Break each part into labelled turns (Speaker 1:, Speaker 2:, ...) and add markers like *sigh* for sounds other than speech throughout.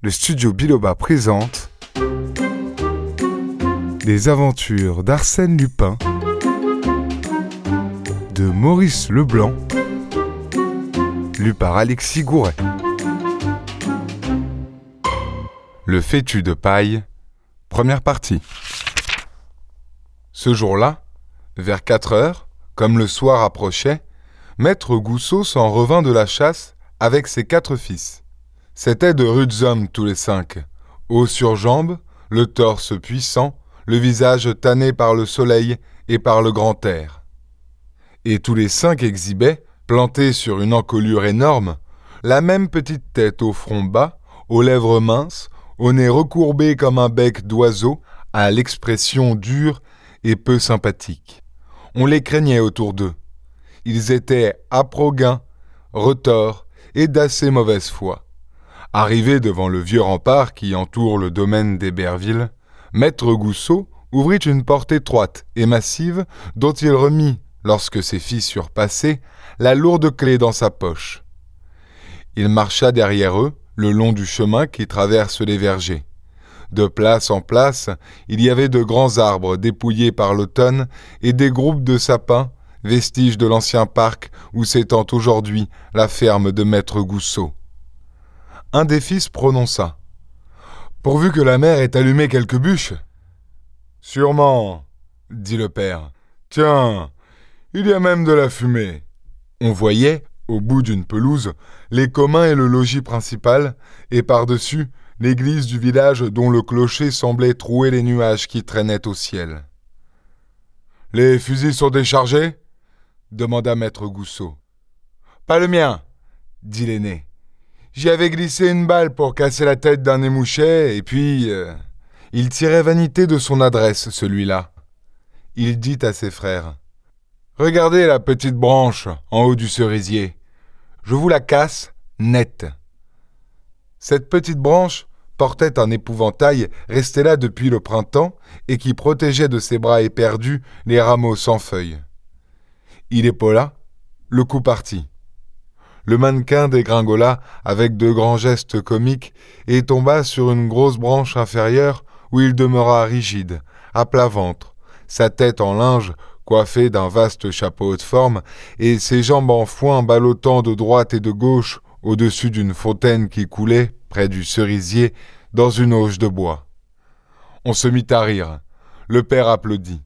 Speaker 1: le studio Biloba présente Les aventures d'Arsène Lupin de Maurice Leblanc, lu par Alexis Gouret. Le fétu de paille, première partie. Ce jour-là, vers quatre heures, comme le soir approchait, Maître Gousseau s'en revint de la chasse avec ses quatre fils. C'étaient de rudes hommes tous les cinq, hauts sur jambes, le torse puissant, le visage tanné par le soleil et par le grand air. Et tous les cinq exhibaient, plantés sur une encolure énorme, la même petite tête au front bas, aux lèvres minces, au nez recourbé comme un bec d'oiseau, à l'expression dure et peu sympathique. On les craignait autour d'eux. Ils étaient aproguins, retors et d'assez mauvaise foi. Arrivé devant le vieux rempart qui entoure le domaine d'Héberville, Maître Gousseau ouvrit une porte étroite et massive dont il remit, lorsque ses fils eurent passé, la lourde clé dans sa poche. Il marcha derrière eux, le long du chemin qui traverse les vergers. De place en place, il y avait de grands arbres dépouillés par l'automne et des groupes de sapins, vestiges de l'ancien parc où s'étend aujourd'hui la ferme de Maître Gousseau. Un des fils prononça. Pourvu que la mère ait allumé quelques bûches. Sûrement, dit le père. Tiens, il y a même de la fumée. On voyait, au bout d'une pelouse, les communs et le logis principal, et par-dessus, l'église du village dont le clocher semblait trouer les nuages qui traînaient au ciel. Les fusils sont déchargés? demanda maître Gousseau. Pas le mien, dit l'aîné. J'y avais glissé une balle pour casser la tête d'un émouchet, et puis. euh, Il tirait vanité de son adresse, celui-là. Il dit à ses frères. Regardez la petite branche en haut du cerisier. Je vous la casse nette. Cette petite branche portait un épouvantail resté là depuis le printemps et qui protégeait de ses bras éperdus les rameaux sans feuilles. Il épaula, le coup partit. Le mannequin dégringola avec de grands gestes comiques et tomba sur une grosse branche inférieure où il demeura rigide, à plat ventre, sa tête en linge coiffée d'un vaste chapeau de forme et ses jambes en foin ballottant de droite et de gauche au-dessus d'une fontaine qui coulait, près du cerisier, dans une auge de bois. On se mit à rire. Le père applaudit.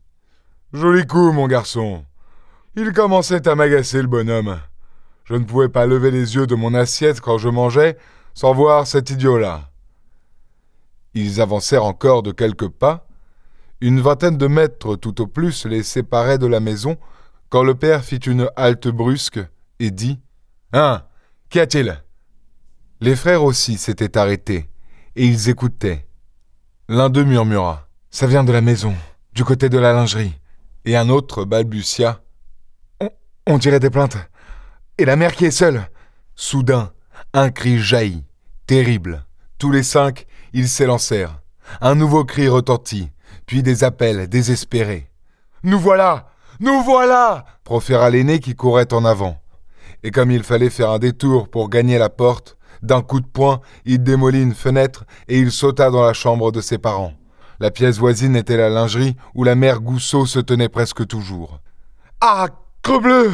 Speaker 1: Joli coup, mon garçon. Il commençait à m'agacer le bonhomme. Je ne pouvais pas lever les yeux de mon assiette quand je mangeais sans voir cet idiot-là. Ils avancèrent encore de quelques pas. Une vingtaine de mètres tout au plus les séparaient de la maison quand le père fit une halte brusque et dit Hein Qu'y a-t-il? Les frères aussi s'étaient arrêtés et ils écoutaient. L'un d'eux murmura Ça vient de la maison, du côté de la lingerie. Et un autre balbutia On, on dirait des plaintes. La mère qui est seule Soudain, un cri jaillit, terrible. Tous les cinq, ils s'élancèrent. Un nouveau cri retentit, puis des appels désespérés. Nous voilà Nous voilà proféra l'aîné qui courait en avant. Et comme il fallait faire un détour pour gagner la porte, d'un coup de poing, il démolit une fenêtre et il sauta dans la chambre de ses parents. La pièce voisine était la lingerie où la mère Gousseau se tenait presque toujours. Ah, crebleu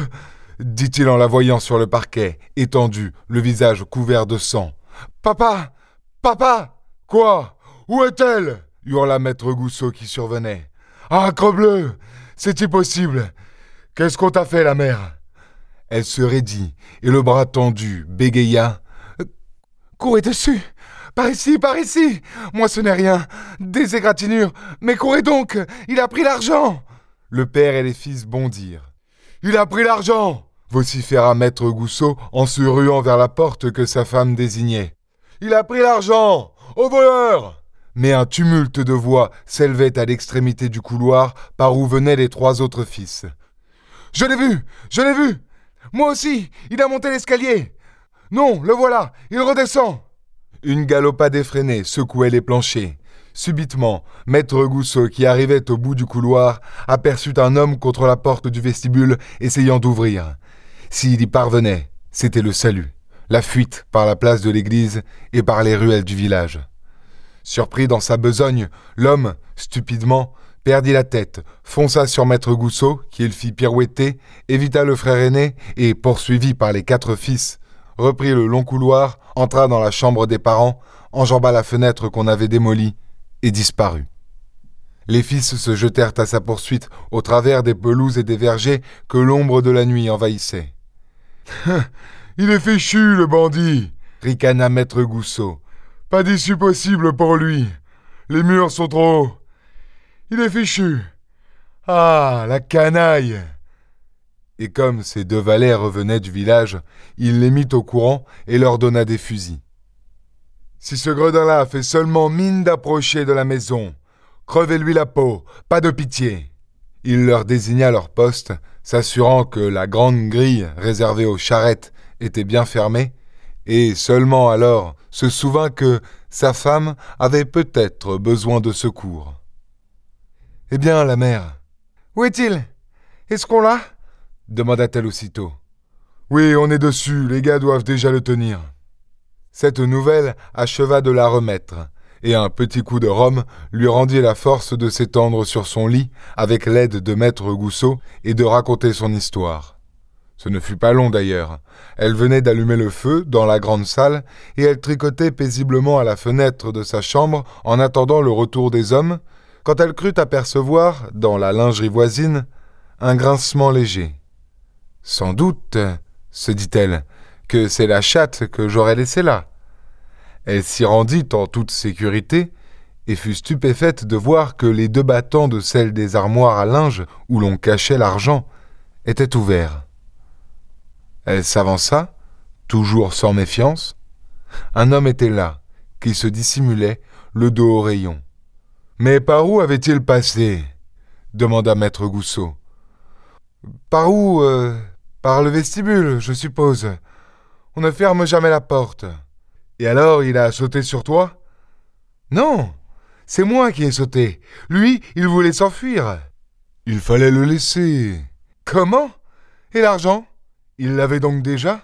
Speaker 1: dit-il en la voyant sur le parquet, étendue, le visage couvert de sang. Papa! Papa! Quoi? Où est-elle? hurla maître Gousseau qui survenait. Ah, crebleu! C'est impossible Qu'est-ce qu'on t'a fait, la mère? Elle se raidit et le bras tendu bégaya. Courez dessus Par ici, par ici! Moi ce n'est rien. Des égratignures. Mais courez donc! Il a pris l'argent! Le père et les fils bondirent. Il a pris l'argent vociféra maître Gousseau en se ruant vers la porte que sa femme désignait. Il a pris l'argent Au voleur Mais un tumulte de voix s'élevait à l'extrémité du couloir par où venaient les trois autres fils. Je l'ai vu Je l'ai vu Moi aussi Il a monté l'escalier Non, le voilà Il redescend Une galopade effrénée secouait les planchers. Subitement, maître Gousseau, qui arrivait au bout du couloir, aperçut un homme contre la porte du vestibule, essayant d'ouvrir. S'il y parvenait, c'était le salut. la fuite par la place de l'église et par les ruelles du village. Surpris dans sa besogne, l'homme, stupidement, perdit la tête, fonça sur maître Gousseau, qui le fit pirouetter, évita le frère aîné et, poursuivi par les quatre fils, reprit le long couloir, entra dans la chambre des parents, enjamba la fenêtre qu'on avait démolie et disparut. Les fils se jetèrent à sa poursuite au travers des pelouses et des vergers que l'ombre de la nuit envahissait. *laughs* Il est fichu, le bandit ricana maître Gousseau. Pas d'issue possible pour lui. Les murs sont trop hauts. Il est fichu. Ah, la canaille Et comme ces deux valets revenaient du village, il les mit au courant et leur donna des fusils. Si ce gredin-là fait seulement mine d'approcher de la maison, crevez-lui la peau, pas de pitié. Il leur désigna leur poste, s'assurant que la grande grille réservée aux charrettes était bien fermée, et seulement alors se souvint que sa femme avait peut-être besoin de secours. Eh bien, la mère. Où est-il? Est-ce qu'on l'a? demanda-t-elle aussitôt. Oui, on est dessus, les gars doivent déjà le tenir. Cette nouvelle acheva de la remettre, et un petit coup de rhum lui rendit la force de s'étendre sur son lit avec l'aide de maître Gousseau et de raconter son histoire. Ce ne fut pas long d'ailleurs. Elle venait d'allumer le feu dans la grande salle et elle tricotait paisiblement à la fenêtre de sa chambre en attendant le retour des hommes, quand elle crut apercevoir, dans la lingerie voisine, un grincement léger. Sans doute, se dit-elle, que c'est la chatte que j'aurais laissée là. Elle s'y rendit en toute sécurité, et fut stupéfaite de voir que les deux battants de celle des armoires à linge où l'on cachait l'argent étaient ouverts. Elle s'avança, toujours sans méfiance. Un homme était là, qui se dissimulait, le dos au rayon. Mais par où avait-il passé? demanda maître Gousseau. Par où euh, Par le vestibule, je suppose. On ne ferme jamais la porte. Et alors il a sauté sur toi? Non, c'est moi qui ai sauté. Lui, il voulait s'enfuir. Il fallait le laisser. Comment? Et l'argent? Il l'avait donc déjà?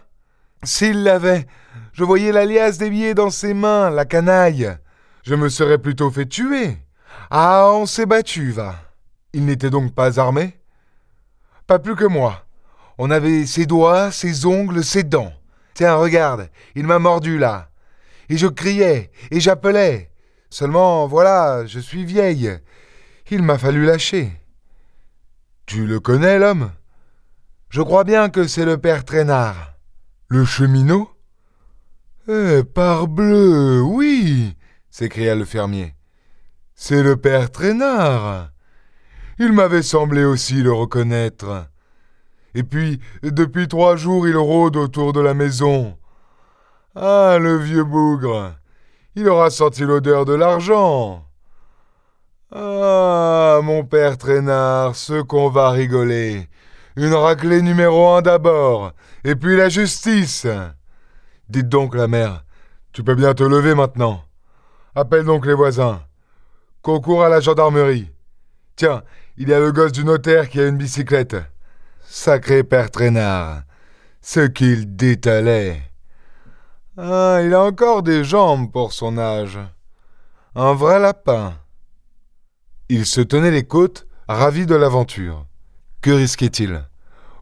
Speaker 1: S'il l'avait, je voyais la liasse des billets dans ses mains, la canaille. Je me serais plutôt fait tuer. Ah, on s'est battu, va. Il n'était donc pas armé? Pas plus que moi. On avait ses doigts, ses ongles, ses dents. Tiens, regarde, il m'a mordu là et je criais, et j'appelais. Seulement, voilà, je suis vieille. Il m'a fallu lâcher. Tu le connais, l'homme? Je crois bien que c'est le père Traînard. Le cheminot? Eh, parbleu, oui s'écria le fermier. C'est le père Traînard. Il m'avait semblé aussi le reconnaître. Et puis, depuis trois jours, il rôde autour de la maison. Ah, le vieux bougre. Il aura senti l'odeur de l'argent. Ah, mon père traînard, ce qu'on va rigoler. Une raclée numéro un d'abord, et puis la justice. Dites donc, la mère, tu peux bien te lever maintenant. Appelle donc les voisins. Concours à la gendarmerie. Tiens, il y a le gosse du notaire qui a une bicyclette. Sacré père traînard. Ce qu'il détalait. Ah, il a encore des jambes pour son âge. Un vrai lapin. Il se tenait les côtes, ravi de l'aventure. Que risquait-il?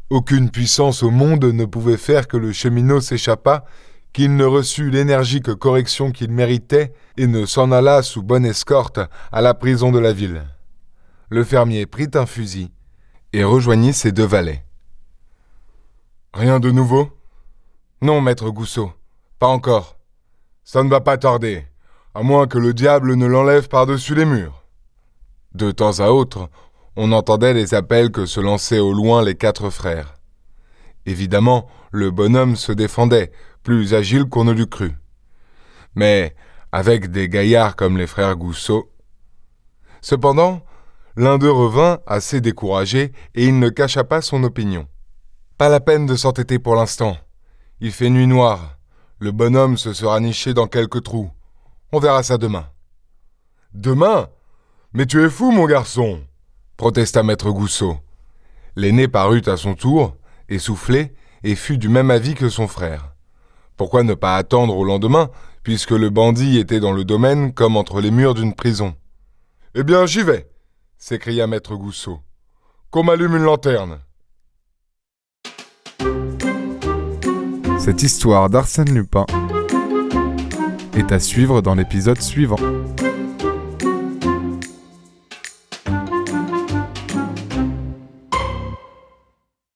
Speaker 1: Aucune puissance au monde ne pouvait faire que le cheminot s'échappât, qu'il ne reçût l'énergique correction qu'il méritait et ne s'en allât sous bonne escorte à la prison de la ville. Le fermier prit un fusil et rejoignit ses deux valets. Rien de nouveau? Non, maître Gousseau. Pas encore. Ça ne va pas tarder, à moins que le diable ne l'enlève par-dessus les murs. De temps à autre, on entendait les appels que se lançaient au loin les quatre frères. Évidemment, le bonhomme se défendait, plus agile qu'on ne l'eût cru. Mais, avec des gaillards comme les frères Gousseau. Cependant, l'un d'eux revint assez découragé et il ne cacha pas son opinion. Pas la peine de s'entêter pour l'instant. Il fait nuit noire. Le bonhomme se sera niché dans quelque trou. On verra ça demain. Demain? Mais tu es fou, mon garçon protesta maître Goussot. L'aîné parut à son tour, essoufflé, et fut du même avis que son frère. Pourquoi ne pas attendre au lendemain, puisque le bandit était dans le domaine comme entre les murs d'une prison? Eh bien, j'y vais s'écria maître Goussot. Qu'on m'allume une lanterne.
Speaker 2: Cette histoire d'Arsène Lupin est à suivre dans l'épisode suivant.